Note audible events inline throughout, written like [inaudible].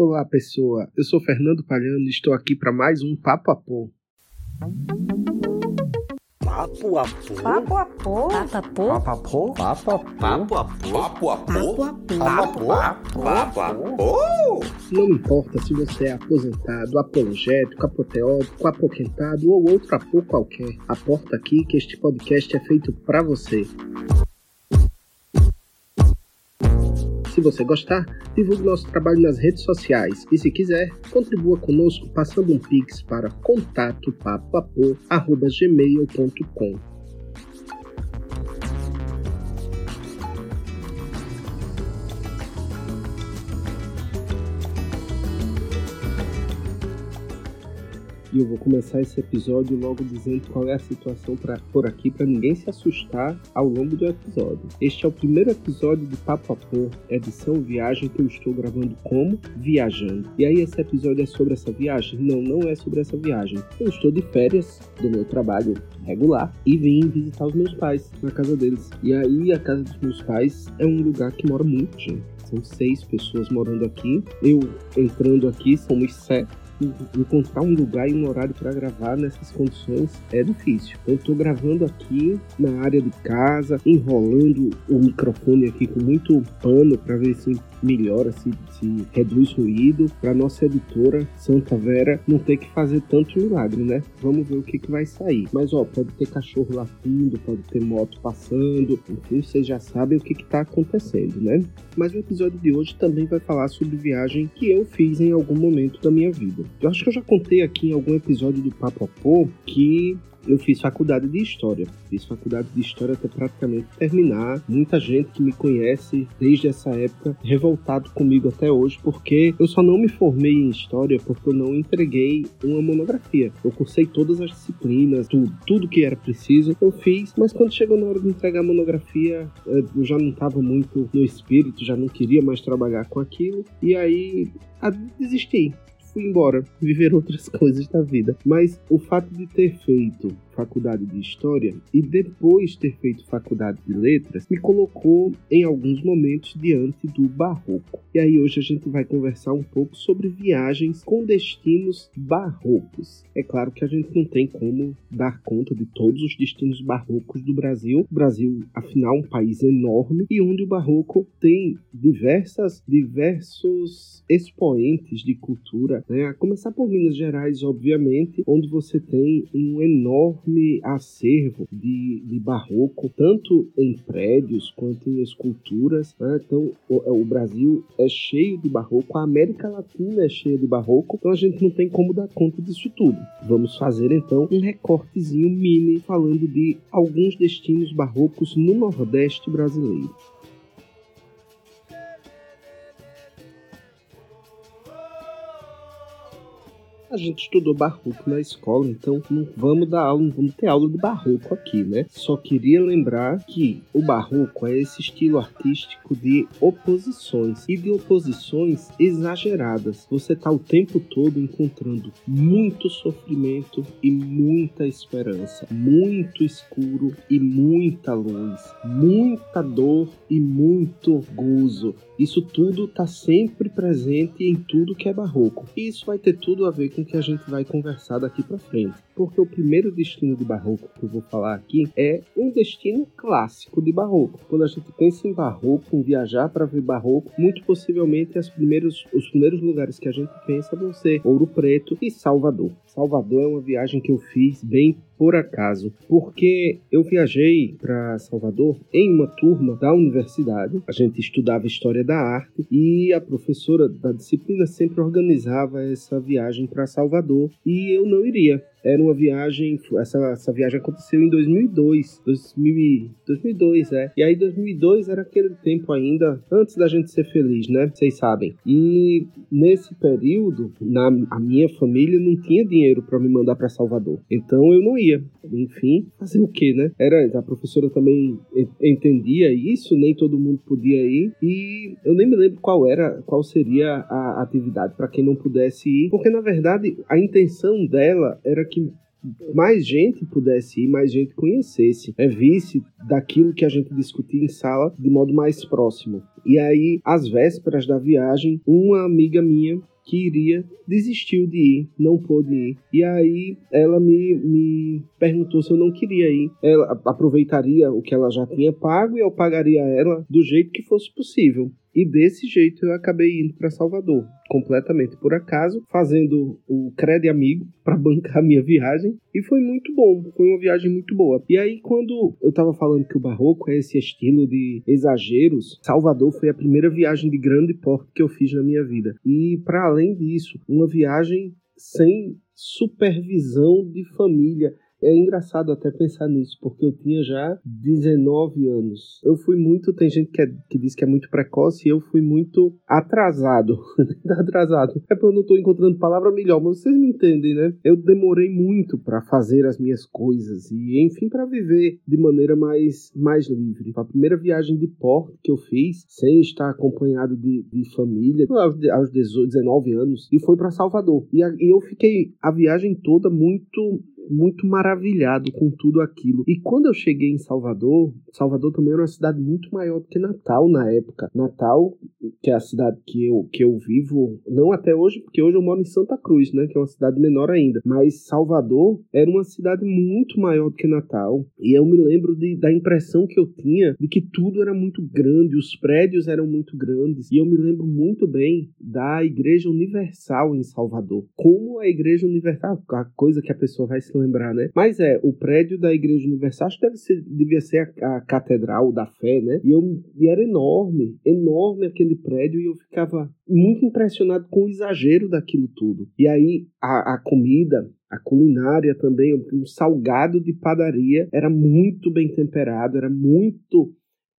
Olá, pessoa. Eu sou Fernando Palhano e estou aqui para mais um Papo a Pô. Papo a pô? Papo a pô? Papo a pô? Papo a pô? Papo a pô? Papo a pô? Papo a pô? Papo a pô? Não importa se você é aposentado, apologético, apoteótico, apoquentado ou outro apô qualquer. Aporta aqui que este podcast é feito para você. Se você gostar, divulgue nosso trabalho nas redes sociais e, se quiser, contribua conosco passando um pix para contatopapoapô.gmail.com. E eu vou começar esse episódio logo dizendo qual é a situação pra, por aqui para ninguém se assustar ao longo do episódio. Este é o primeiro episódio de Papo a Pô, edição viagem que eu estou gravando como viajando. E aí esse episódio é sobre essa viagem? Não, não é sobre essa viagem. Eu estou de férias do meu trabalho regular e vim visitar os meus pais na casa deles. E aí a casa dos meus pais é um lugar que mora muita gente. São seis pessoas morando aqui. Eu entrando aqui, somos sete encontrar um lugar e um horário para gravar nessas condições é difícil. Eu estou gravando aqui na área de casa, enrolando o microfone aqui com muito pano para ver se melhora, se, se reduz ruído, para nossa editora Santa Vera não ter que fazer tanto milagre, né? Vamos ver o que, que vai sair. Mas ó, pode ter cachorro latindo, pode ter moto passando, enfim, vocês já sabem o que está acontecendo, né? Mas o episódio de hoje também vai falar sobre viagem que eu fiz em algum momento da minha vida. Eu acho que eu já contei aqui em algum episódio do Papo Pô que eu fiz faculdade de História. Fiz faculdade de História até praticamente terminar. Muita gente que me conhece desde essa época, revoltado comigo até hoje, porque eu só não me formei em História porque eu não entreguei uma monografia. Eu cursei todas as disciplinas, tudo, tudo que era preciso, eu fiz, mas quando chegou na hora de entregar a monografia, eh, eu já não estava muito no espírito, já não queria mais trabalhar com aquilo, e aí desisti fui embora, viver outras [laughs] coisas da vida. Mas o fato de ter feito faculdade de História e depois ter feito faculdade de Letras me colocou em alguns momentos diante do barroco. E aí hoje a gente vai conversar um pouco sobre viagens com destinos barrocos. É claro que a gente não tem como dar conta de todos os destinos barrocos do Brasil. O Brasil, afinal, é um país enorme e onde o barroco tem diversas diversos expoentes de cultura, né? A começar por Minas Gerais, obviamente, onde você tem um enorme enorme acervo de, de barroco, tanto em prédios quanto em esculturas. Né? Então, o, o, Brasil é cheio de barroco, a América Latina é cheia de barroco, então a gente não tem como dar conta disso tudo. Vamos fazer então um recortezinho mini falando de alguns destinos barrocos no Nordeste brasileiro. A gente estudou barroco na escola, então não vamos dar aula, não vamos ter aula de barroco aqui, né? Só queria lembrar que o barroco é esse estilo artístico de oposições e de oposições exageradas. Você tá o tempo todo encontrando muito sofrimento e muita esperança, muito escuro e muita luz, muita dor e muito gozo. Isso tudo está sempre presente em tudo que é barroco. E isso vai ter tudo a ver com o que a gente vai conversar daqui para frente. Porque o primeiro destino de barroco que eu vou falar aqui é um destino clássico de barroco. Quando a gente pensa em barroco, em viajar para ver barroco, muito possivelmente primeiros, os primeiros lugares que a gente pensa vão ser Ouro Preto e Salvador. Salvador é uma viagem que eu fiz bem por acaso, porque eu viajei para Salvador em uma turma da universidade. A gente estudava história da arte e a professora da disciplina sempre organizava essa viagem para Salvador e eu não iria era uma viagem, essa, essa viagem aconteceu em 2002, 2000, 2002, é. E aí 2002 era aquele tempo ainda antes da gente ser feliz, né? Vocês sabem. E nesse período, na a minha família não tinha dinheiro para me mandar para Salvador. Então eu não ia. Enfim, fazer o quê, né? Era a professora também entendia isso, nem todo mundo podia ir. E eu nem me lembro qual era, qual seria a atividade para quem não pudesse ir, porque na verdade a intenção dela era que mais gente pudesse ir, mais gente conhecesse, é, visse daquilo que a gente discutia em sala de modo mais próximo. E aí, às vésperas da viagem, uma amiga minha que iria, desistiu de ir, não pôde ir. E aí ela me, me perguntou se eu não queria ir. Ela aproveitaria o que ela já tinha pago e eu pagaria ela do jeito que fosse possível. E desse jeito eu acabei indo para Salvador, completamente por acaso, fazendo o Cred Amigo para [laughs] bancar a minha viagem. E foi muito bom, foi uma viagem muito boa. E aí, quando eu tava falando que o barroco é esse estilo de exageros, Salvador foi a primeira viagem de grande porte que eu fiz na minha vida. E para além disso, uma viagem sem supervisão de família. É engraçado até pensar nisso, porque eu tinha já 19 anos. Eu fui muito. Tem gente que, é, que diz que é muito precoce e eu fui muito atrasado. [laughs] atrasado. É porque eu não tô encontrando palavra melhor, mas vocês me entendem, né? Eu demorei muito para fazer as minhas coisas e, enfim, para viver de maneira mais, mais livre. A primeira viagem de porto que eu fiz, sem estar acompanhado de, de família, aos 18, 19 anos, e foi para Salvador. E, a, e eu fiquei a viagem toda muito muito maravilhado com tudo aquilo. E quando eu cheguei em Salvador, Salvador também era uma cidade muito maior do que Natal na época. Natal, que é a cidade que eu, que eu vivo, não até hoje, porque hoje eu moro em Santa Cruz, né, que é uma cidade menor ainda. Mas Salvador era uma cidade muito maior do que Natal. E eu me lembro de, da impressão que eu tinha de que tudo era muito grande, os prédios eram muito grandes. E eu me lembro muito bem da Igreja Universal em Salvador. Como a Igreja Universal, a coisa que a pessoa vai se lembrar, né? Mas é, o prédio da Igreja Universal acho que deve ser, devia ser a, a Catedral da Fé, né? E, eu, e era enorme, enorme aquele prédio e eu ficava muito impressionado com o exagero daquilo tudo. E aí a, a comida, a culinária também, um salgado de padaria era muito bem temperado, era muito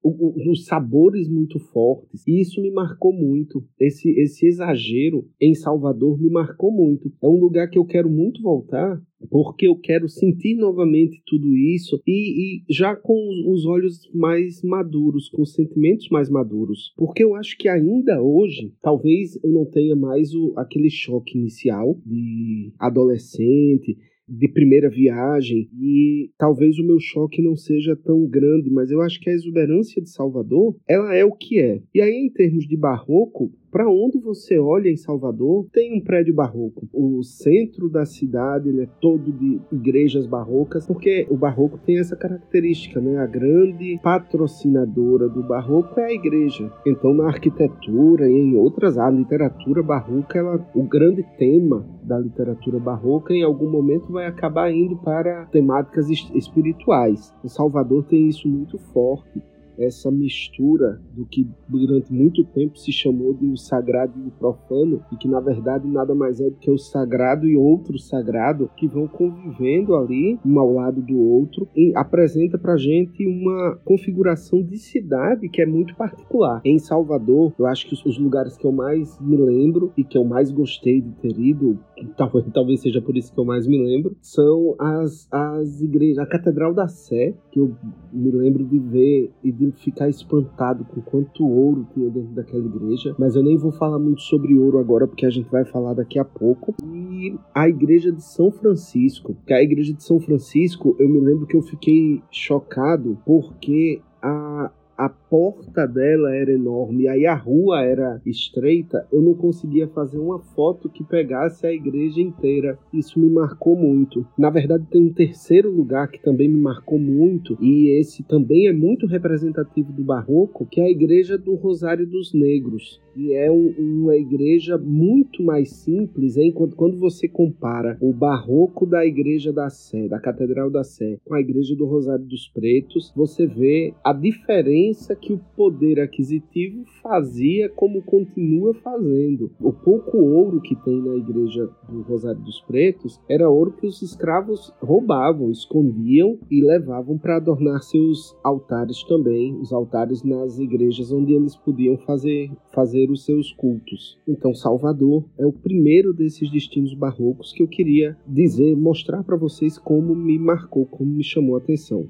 os sabores muito fortes. E isso me marcou muito. Esse, esse exagero em Salvador me marcou muito. É um lugar que eu quero muito voltar, porque eu quero sentir novamente tudo isso e, e, já com os olhos mais maduros, com os sentimentos mais maduros. Porque eu acho que ainda hoje, talvez eu não tenha mais o, aquele choque inicial de adolescente de primeira viagem e talvez o meu choque não seja tão grande, mas eu acho que a exuberância de Salvador, ela é o que é. E aí em termos de barroco, para onde você olha em Salvador, tem um prédio barroco. O centro da cidade é todo de igrejas barrocas, porque o barroco tem essa característica, né? A grande patrocinadora do barroco é a igreja. Então, na arquitetura e em outras a literatura barroca, ela, o grande tema da literatura barroca, em algum momento vai acabar indo para temáticas espirituais. O Salvador tem isso muito forte essa mistura do que durante muito tempo se chamou de o sagrado e o profano, e que na verdade nada mais é do que o sagrado e outro sagrado que vão convivendo ali, um ao lado do outro, e apresenta pra gente uma configuração de cidade que é muito particular. Em Salvador, eu acho que os lugares que eu mais me lembro e que eu mais gostei de ter ido, [laughs] talvez, talvez seja por isso que eu mais me lembro, são as, as igrejas, a Catedral da Sé, que eu me lembro de ver e de ficar espantado com quanto ouro tinha dentro daquela igreja, mas eu nem vou falar muito sobre ouro agora porque a gente vai falar daqui a pouco. E a igreja de São Francisco, que a igreja de São Francisco, eu me lembro que eu fiquei chocado porque a, a porta dela era enorme, aí a rua era estreita, eu não conseguia fazer uma foto que pegasse a igreja inteira. Isso me marcou muito. Na verdade, tem um terceiro lugar que também me marcou muito, e esse também é muito representativo do barroco, que é a igreja do Rosário dos Negros. E é um, uma igreja muito mais simples, hein? Quando, quando você compara o barroco da igreja da Sé, da Catedral da Sé, com a igreja do Rosário dos Pretos, você vê a diferença diferença que o poder aquisitivo fazia como continua fazendo. O pouco ouro que tem na igreja do Rosário dos Pretos era ouro que os escravos roubavam, escondiam e levavam para adornar seus altares também, os altares nas igrejas onde eles podiam fazer, fazer os seus cultos. Então, Salvador é o primeiro desses destinos barrocos que eu queria dizer, mostrar para vocês como me marcou, como me chamou a atenção.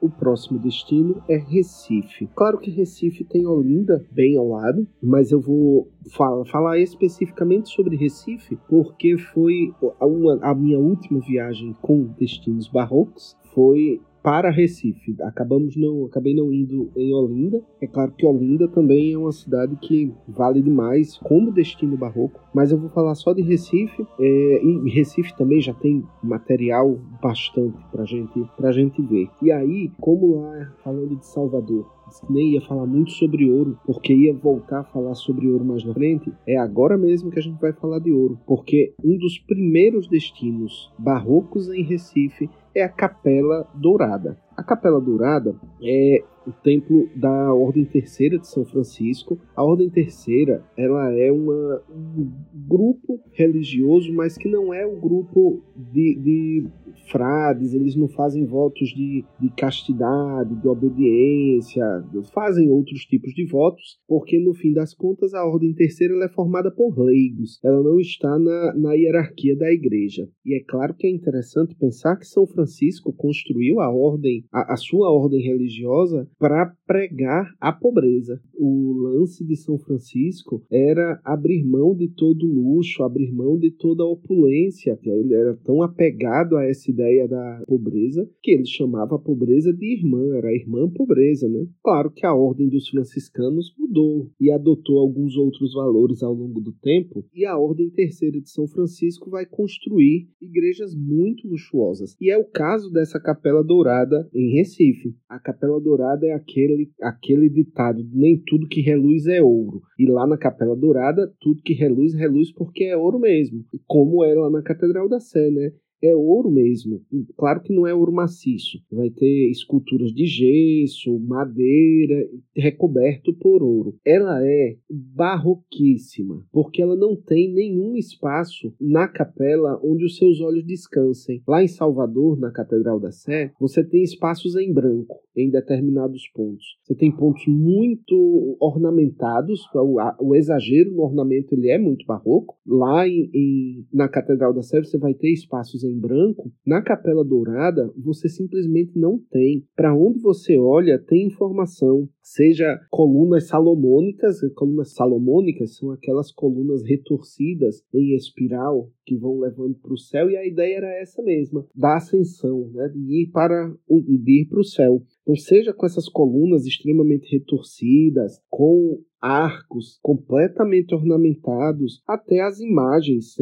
O próximo destino é Recife. Claro que Recife tem Olinda bem ao lado, mas eu vou fala, falar especificamente sobre Recife porque foi a, uma, a minha última viagem com destinos barrocos foi para Recife. Acabamos não, acabei não indo em Olinda. É claro que Olinda também é uma cidade que vale demais como destino barroco, mas eu vou falar só de Recife. É, e Recife também já tem material bastante para gente, a gente ver. E aí, como lá falando de Salvador, nem ia falar muito sobre ouro, porque ia voltar a falar sobre ouro mais na frente, é agora mesmo que a gente vai falar de ouro, porque um dos primeiros destinos barrocos em Recife é a Capela Dourada. A Capela Dourada é o templo da Ordem Terceira de São Francisco. A Ordem Terceira, ela é uma, um grupo religioso, mas que não é o um grupo de, de, frades, eles não fazem votos de, de castidade, de obediência, fazem outros tipos de votos, porque no fim das contas a Ordem Terceira é formada por leigos, ela não está na, na hierarquia da igreja. E é claro que é interessante pensar que São Francisco construiu a ordem, a, a sua ordem religiosa para pregar a pobreza. O lance de São Francisco era abrir mão de todo luxo, abrir mão de toda opulência. Ele era tão apegado a essa ideia da pobreza que ele chamava a pobreza de irmã, era a irmã pobreza, né? Claro que a ordem dos franciscanos mudou e adotou alguns outros valores ao longo do tempo, e a ordem terceira de São Francisco vai construir igrejas muito luxuosas. E é o caso dessa Capela Dourada em Recife. A Capela Dourada é aquele, aquele ditado: nem tudo que reluz é ouro. E lá na Capela Dourada, tudo que reluz, reluz porque é ouro mesmo. Como é lá na Catedral da Sé, né? É ouro mesmo. Claro que não é ouro maciço. Vai ter esculturas de gesso, madeira, recoberto por ouro. Ela é barroquíssima, porque ela não tem nenhum espaço na capela onde os seus olhos descansem. Lá em Salvador, na Catedral da Sé, você tem espaços em branco em determinados pontos. Você tem pontos muito ornamentados, o, o exagero no ornamento ele é muito barroco. Lá em, em, na Catedral da Sé você vai ter espaços em branco. Na Capela Dourada você simplesmente não tem. Para onde você olha tem informação, seja colunas salomônicas, colunas salomônicas são aquelas colunas retorcidas em espiral que vão levando para o céu e a ideia era essa mesma, da ascensão, né, de ir para de ir para o céu. Então, seja com essas colunas extremamente retorcidas, com arcos completamente ornamentados, até as imagens,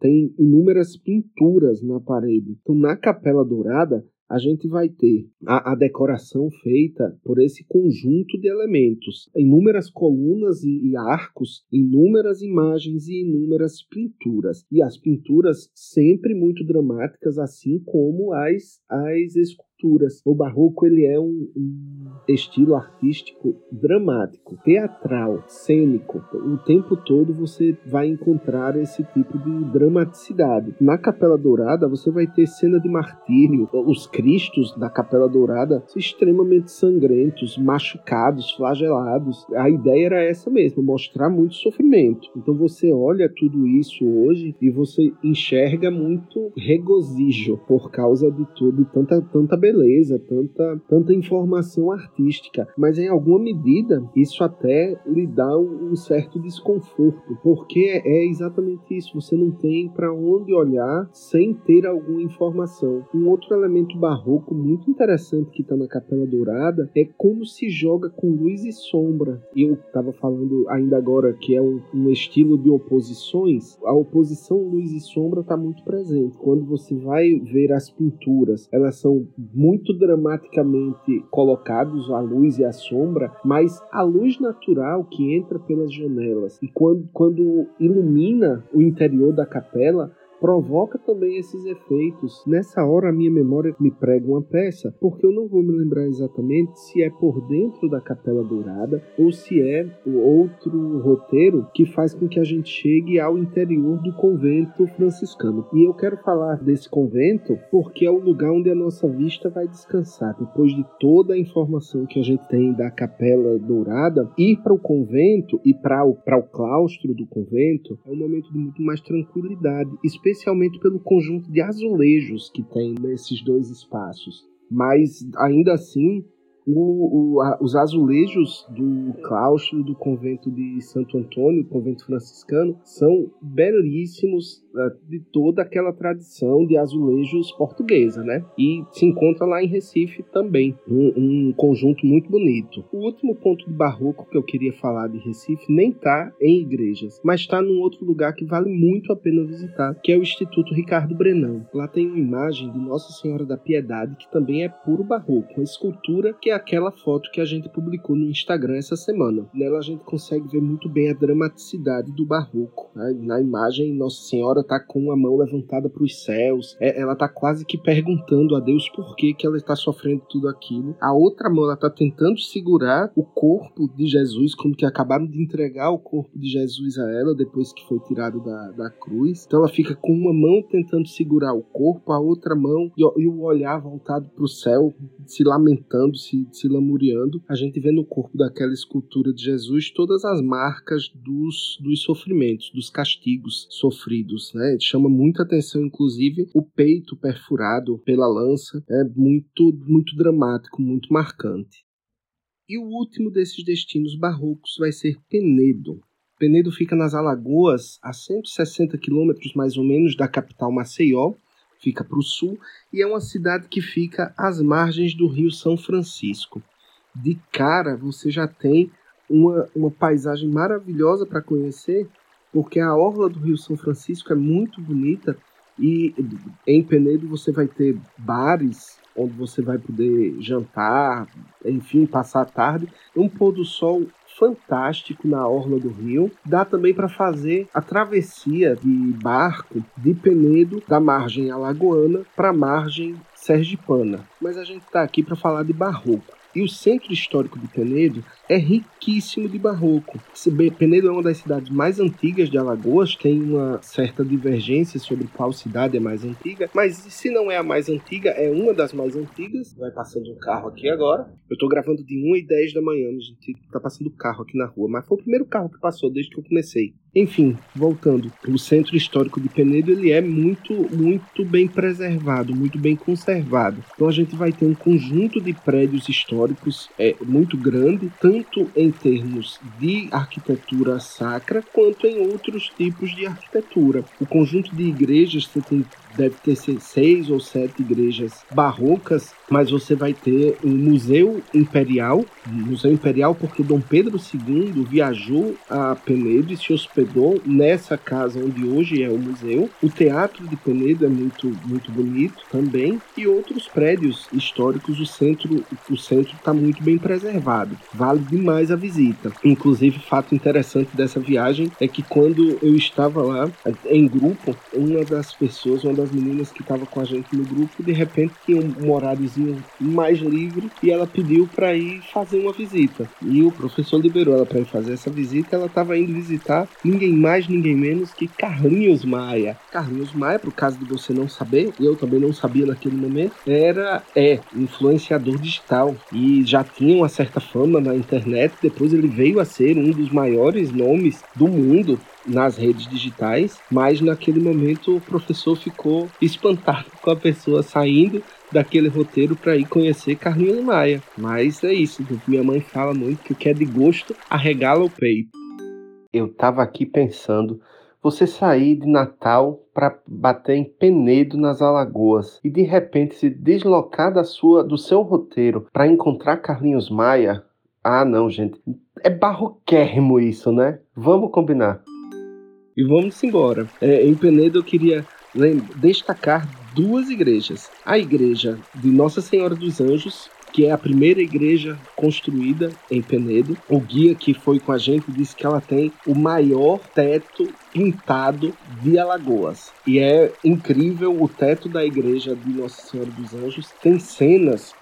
tem inúmeras pinturas na parede. Então, na Capela Dourada, a gente vai ter a, a, decoração feita por esse conjunto de elementos, inúmeras colunas e, e, arcos, inúmeras imagens e inúmeras pinturas. E as pinturas sempre muito dramáticas, assim como as, as esculturas o barroco ele é um, um estilo artístico dramático, teatral, cênico. O tempo todo você vai encontrar esse tipo de dramaticidade. Na Capela Dourada você vai ter cena de martírio. Os cristos da Capela Dourada extremamente sangrentos, machucados, flagelados. A ideia era essa mesmo, mostrar muito sofrimento. Então você olha tudo isso hoje e você enxerga muito regozijo por causa de tudo, tanta tanta beleza beleza, tanta, tanta informação artística, mas em alguma medida isso até lhe dá um, um certo desconforto, porque é exatamente isso, você não tem para onde olhar sem ter alguma informação. Um outro elemento barroco muito interessante que está na Capela Dourada é como se joga com luz e sombra. Eu estava falando ainda agora que é um, um estilo de oposições, a oposição luz e sombra está muito presente. Quando você vai ver as pinturas, elas são muito dramaticamente colocados a luz e a sombra, mas a luz natural que entra pelas janelas e quando, quando ilumina o interior da capela provoca também esses efeitos. Nessa hora a minha memória me prega uma peça, porque eu não vou me lembrar exatamente se é por dentro da Capela Dourada ou se é o outro roteiro que faz com que a gente chegue ao interior do convento franciscano. E eu quero falar desse convento porque é o lugar onde a nossa vista vai descansar. Depois de toda a informação que a gente tem da Capela Dourada, ir para o convento e para o, o claustro do convento é um momento de muito mais tranquilidade, especialmente especialmente pelo conjunto de azulejos que tem nesses dois espaços. mas ainda assim o, o, a, os azulejos do claustro do convento de Santo Antônio, convento franciscano, são belíssimos de toda aquela tradição de azulejos portuguesa, né? E se encontra lá em Recife também, um, um, conjunto muito bonito. O último ponto de barroco que eu queria falar de Recife nem está em igrejas, mas está num outro lugar que vale muito a pena visitar, que é o Instituto Ricardo Brenão. Lá tem uma imagem de Nossa Senhora da Piedade, que também é puro barroco, uma escultura que aquela foto que a gente publicou no Instagram essa semana. Nela a gente consegue ver muito bem a dramaticidade do barroco. Né? Na imagem, Nossa Senhora está com uma mão levantada para os céus. É, ela está quase que perguntando a Deus por que, que ela está sofrendo tudo aquilo. A outra mão ela está tentando segurar o corpo de Jesus, como que acabaram de entregar o corpo de Jesus a ela depois que foi tirado da, da cruz. Então ela fica com uma mão tentando segurar o corpo, a outra mão e, e o olhar voltado para o céu, se lamentando, se se lamuriando, a gente vê no corpo daquela escultura de Jesus todas as marcas dos, dos sofrimentos, dos castigos sofridos. Né? Chama muita atenção, inclusive, o peito perfurado pela lança. É muito, muito dramático, muito marcante. E o último desses destinos barrocos vai ser Penedo. Penedo fica nas Alagoas, a 160 quilômetros mais ou menos da capital Maceió, fica para o sul, e é uma cidade que fica às margens do Rio São Francisco. De cara, você já tem uma, uma paisagem maravilhosa para conhecer, porque a orla do Rio São Francisco é muito bonita e em Penedo você vai ter bares onde você vai poder jantar, enfim, passar a tarde. Um pôr do sol fantástico na orla do rio. Dá também para fazer a travessia de barco de Penedo da margem alagoana para a margem sergipana. Mas a gente está aqui para falar de barroco. E o centro histórico de Penedo é riquíssimo de barroco. Penedo é uma das cidades mais antigas de Alagoas, tem uma certa divergência sobre qual cidade é mais antiga, mas se não é a mais antiga, é uma das mais antigas. Vai passando um carro aqui agora. Eu tô gravando de 1 e 10 da manhã, a gente tá passando carro aqui na rua, mas foi o primeiro carro que passou desde que eu comecei. Enfim, voltando, o centro histórico de Penedo ele é muito, muito bem preservado, muito bem conservado. Então a gente vai ter um conjunto de prédios históricos é, muito grande, tanto em termos de arquitetura sacra quanto em outros tipos de arquitetura. O conjunto de igrejas você tem deve ter seis ou sete igrejas barrocas, mas você vai ter um museu imperial, museu imperial porque Dom Pedro II viajou a Penedo e se hospedou nessa casa onde hoje é o museu. O teatro de Penedo é muito muito bonito também e outros prédios históricos. O centro o centro está muito bem preservado, vale demais a visita. Inclusive fato interessante dessa viagem é que quando eu estava lá em grupo, uma das pessoas, uma das meninas que estava com a gente no grupo, de repente tinha um horáriozinho mais livre e ela pediu para ir fazer uma visita. E o professor liberou ela para ir fazer essa visita. Ela estava indo visitar ninguém mais, ninguém menos que Carlinhos Maia. Carlinhos Maia, por caso de você não saber, eu também não sabia naquele momento, era é influenciador digital e já tinha uma certa fama na internet. Depois ele veio a ser um dos maiores nomes do mundo nas redes digitais, mas naquele momento o professor ficou espantado com a pessoa saindo daquele roteiro para ir conhecer Carlinhos Maia. Mas é isso, minha mãe fala muito que o que é de gosto arregala o peito. Eu tava aqui pensando, você sair de Natal para bater em Penedo nas Alagoas e de repente se deslocar da sua do seu roteiro para encontrar Carlinhos Maia? Ah, não, gente. É barroquérrimo isso, né? Vamos combinar. E vamos embora. É, em Penedo eu queria destacar duas igrejas. A igreja de Nossa Senhora dos Anjos, que é a primeira igreja construída em Penedo. O guia que foi com a gente disse que ela tem o maior teto pintado de Alagoas. E é incrível o teto da igreja de Nossa Senhora dos Anjos. Tem cenas,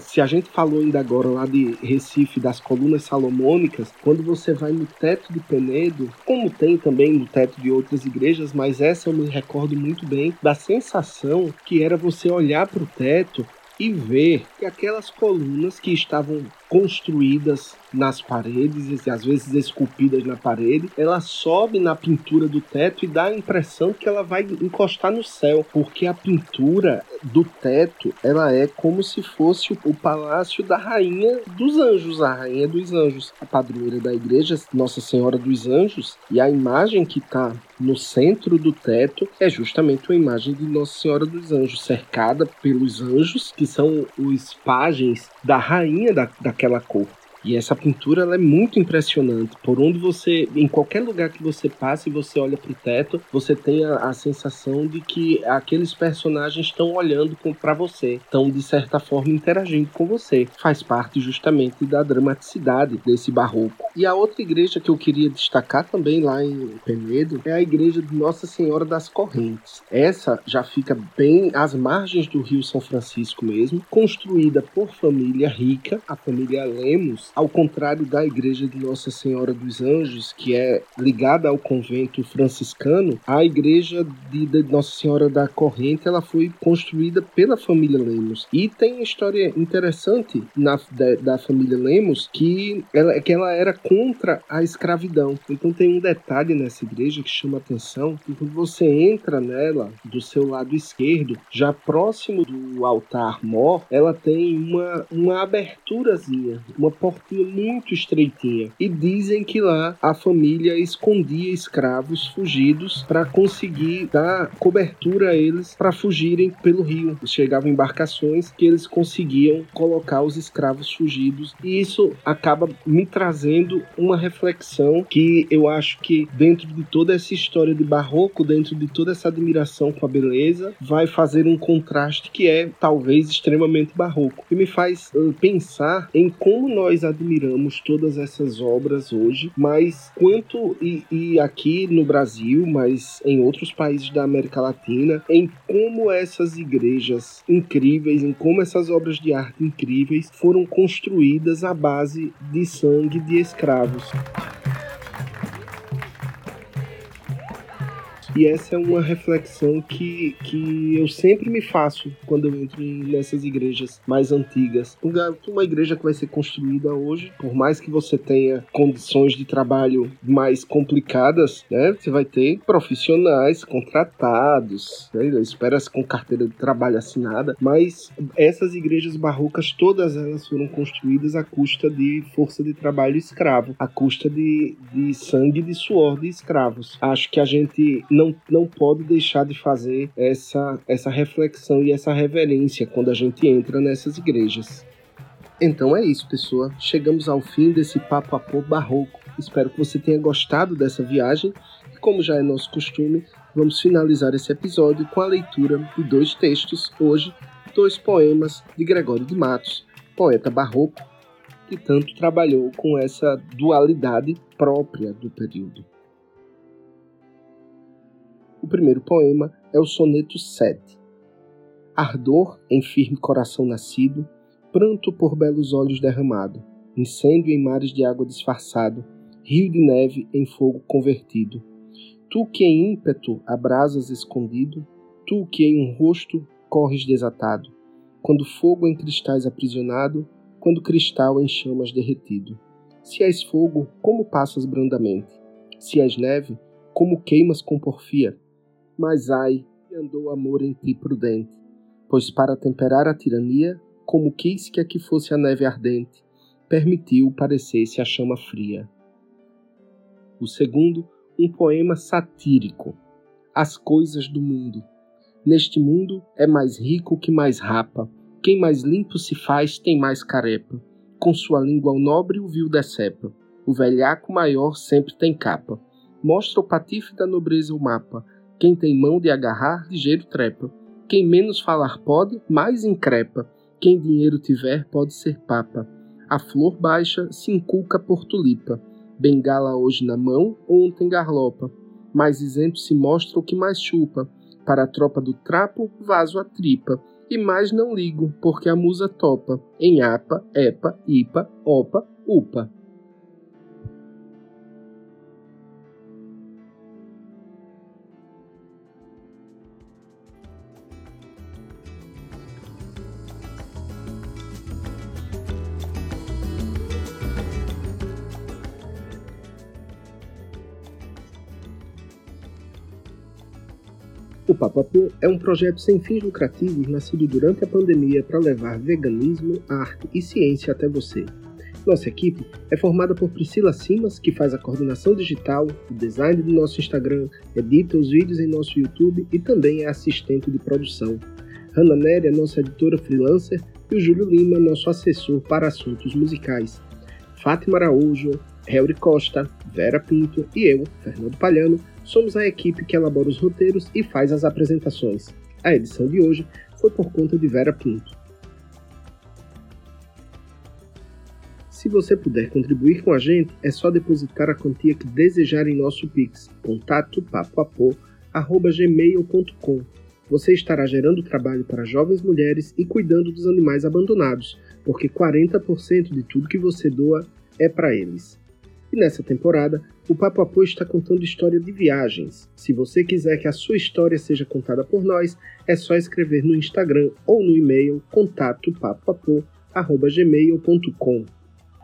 se a gente falou ainda agora lá de Recife, das colunas salomônicas, quando você vai no teto de Penedo, como tem também no teto de outras igrejas, mas essa eu me recordo muito bem da sensação que era você olhar para o teto e ver que aquelas colunas que estavam construídas nas paredes, e às vezes esculpidas na parede, ela sobe na pintura do teto e dá a impressão que ela vai encostar no céu, porque a pintura do teto, ela é como se fosse o palácio da rainha dos anjos, a rainha dos anjos, a padroeira da igreja, Nossa Senhora dos Anjos, e a imagem que está no centro do teto é justamente uma imagem de Nossa Senhora dos Anjos, cercada pelos anjos, que são os pajens da rainha da, daquela cor. E essa pintura ela é muito impressionante. Por onde você, em qualquer lugar que você passe e você olha para o teto, você tem a, a, sensação de que aqueles personagens estão olhando para você, estão de certa forma interagindo com você. Faz parte justamente da dramaticidade desse barroco. E a outra igreja que eu queria destacar também lá em Penedo é a igreja de Nossa Senhora das Correntes. Essa já fica bem às margens do Rio São Francisco mesmo, construída por família rica, a família Lemos ao contrário da igreja de Nossa Senhora dos Anjos, que é ligada ao convento franciscano, a igreja de, de Nossa Senhora da Corrente ela foi construída pela família Lemos. E tem uma história interessante na, da, da família Lemos que ela, que ela era contra a escravidão. Então tem um detalhe nessa igreja que chama atenção, que quando você entra nela, do seu lado esquerdo, já próximo do altar mor, ela tem uma, uma aberturazinha, uma porta portinha muito estreitinha. E dizem que lá a família escondia escravos fugidos para conseguir dar cobertura a eles para fugirem pelo rio. Chegavam embarcações que eles conseguiam colocar os escravos fugidos. E isso acaba me trazendo uma reflexão que eu acho que dentro de toda essa história de barroco, dentro de toda essa admiração com a beleza, vai fazer um contraste que é talvez extremamente barroco. E me faz uh, pensar em como nós admiramos todas essas obras hoje, mas quanto e, e aqui no Brasil, mas em outros países da América Latina, em como essas igrejas incríveis, em como essas obras de arte incríveis foram construídas à base de sangue de escravos. E essa é uma reflexão que, que eu sempre me faço quando eu entro nessas igrejas mais antigas. Uma igreja que vai ser construída hoje, por mais que você tenha condições de trabalho mais complicadas, né? Você vai ter profissionais contratados, né? espera-se com carteira de trabalho assinada, mas essas igrejas barrocas, todas elas foram construídas à custa de força de trabalho escravo, à custa de, de sangue e de suor de escravos. Acho que a gente não não, não pode deixar de fazer essa, essa reflexão e essa reverência quando a gente entra nessas igrejas. Então é isso, pessoal. Chegamos ao fim desse papo a pôr barroco. Espero que você tenha gostado dessa viagem. E como já é nosso costume, vamos finalizar esse episódio com a leitura de dois textos. Hoje, dois poemas de Gregório de Matos, poeta barroco, que tanto trabalhou com essa dualidade própria do período. O primeiro poema é o soneto 7. Ardor em firme coração nascido, pranto por belos olhos derramado, incêndio em mares de água disfarçado, rio de neve em fogo convertido. Tu que em ímpeto abrasas escondido, tu que em um rosto corres desatado, quando fogo em cristais aprisionado, quando cristal em chamas derretido. Se és fogo, como passas brandamente? Se és neve, como queimas com porfia? Mas ai, andou amor em ti prudente, pois para temperar a tirania, como quis que aqui fosse a neve ardente, permitiu parecesse a chama fria. O segundo, um poema satírico. As coisas do mundo. Neste mundo é mais rico que mais rapa. Quem mais limpo se faz tem mais carepa. Com sua língua ao nobre o vil decepa. O velhaco maior sempre tem capa. Mostra o patife da nobreza o mapa quem tem mão de agarrar, ligeiro trepa. Quem menos falar pode, mais increpa. Quem dinheiro tiver, pode ser papa. A flor baixa se inculca por tulipa. Bengala hoje na mão, ontem garlopa. Mais isento se mostra o que mais chupa. Para a tropa do trapo, vaso a tripa. E mais não ligo, porque a musa topa. Em apa, epa, ipa, opa, upa. O Papapu é um projeto sem fins lucrativos nascido durante a pandemia para levar veganismo, arte e ciência até você. Nossa equipe é formada por Priscila Simas, que faz a coordenação digital, o design do nosso Instagram, edita os vídeos em nosso YouTube e também é assistente de produção. Hanna Nery é nossa editora freelancer e o Júlio Lima, nosso assessor para assuntos musicais. Fátima Araújo, Helry Costa, Vera Pinto e eu, Fernando Palhano, somos a equipe que elabora os roteiros e faz as apresentações. A edição de hoje foi por conta de Vera Pinto. Se você puder contribuir com a gente, é só depositar a quantia que desejar em nosso Pix, contato papoapô.gmail.com. Você estará gerando trabalho para jovens mulheres e cuidando dos animais abandonados, porque 40% de tudo que você doa é para eles. E nessa temporada, o Papo Apô está contando história de viagens. Se você quiser que a sua história seja contada por nós, é só escrever no Instagram ou no e-mail contato papoapô.gmail.com.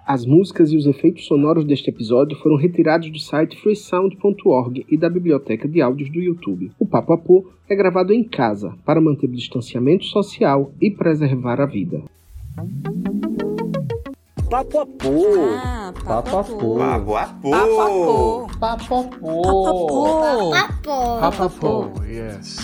As músicas e os efeitos sonoros deste episódio foram retirados do site freesound.org e da biblioteca de áudios do YouTube. O Papo Apô é gravado em casa para manter o distanciamento social e preservar a vida. Papo a pô. Ah, Papo a pô. Papo a pô. Papo a pô. Papapô. Papo. Papapô, yes.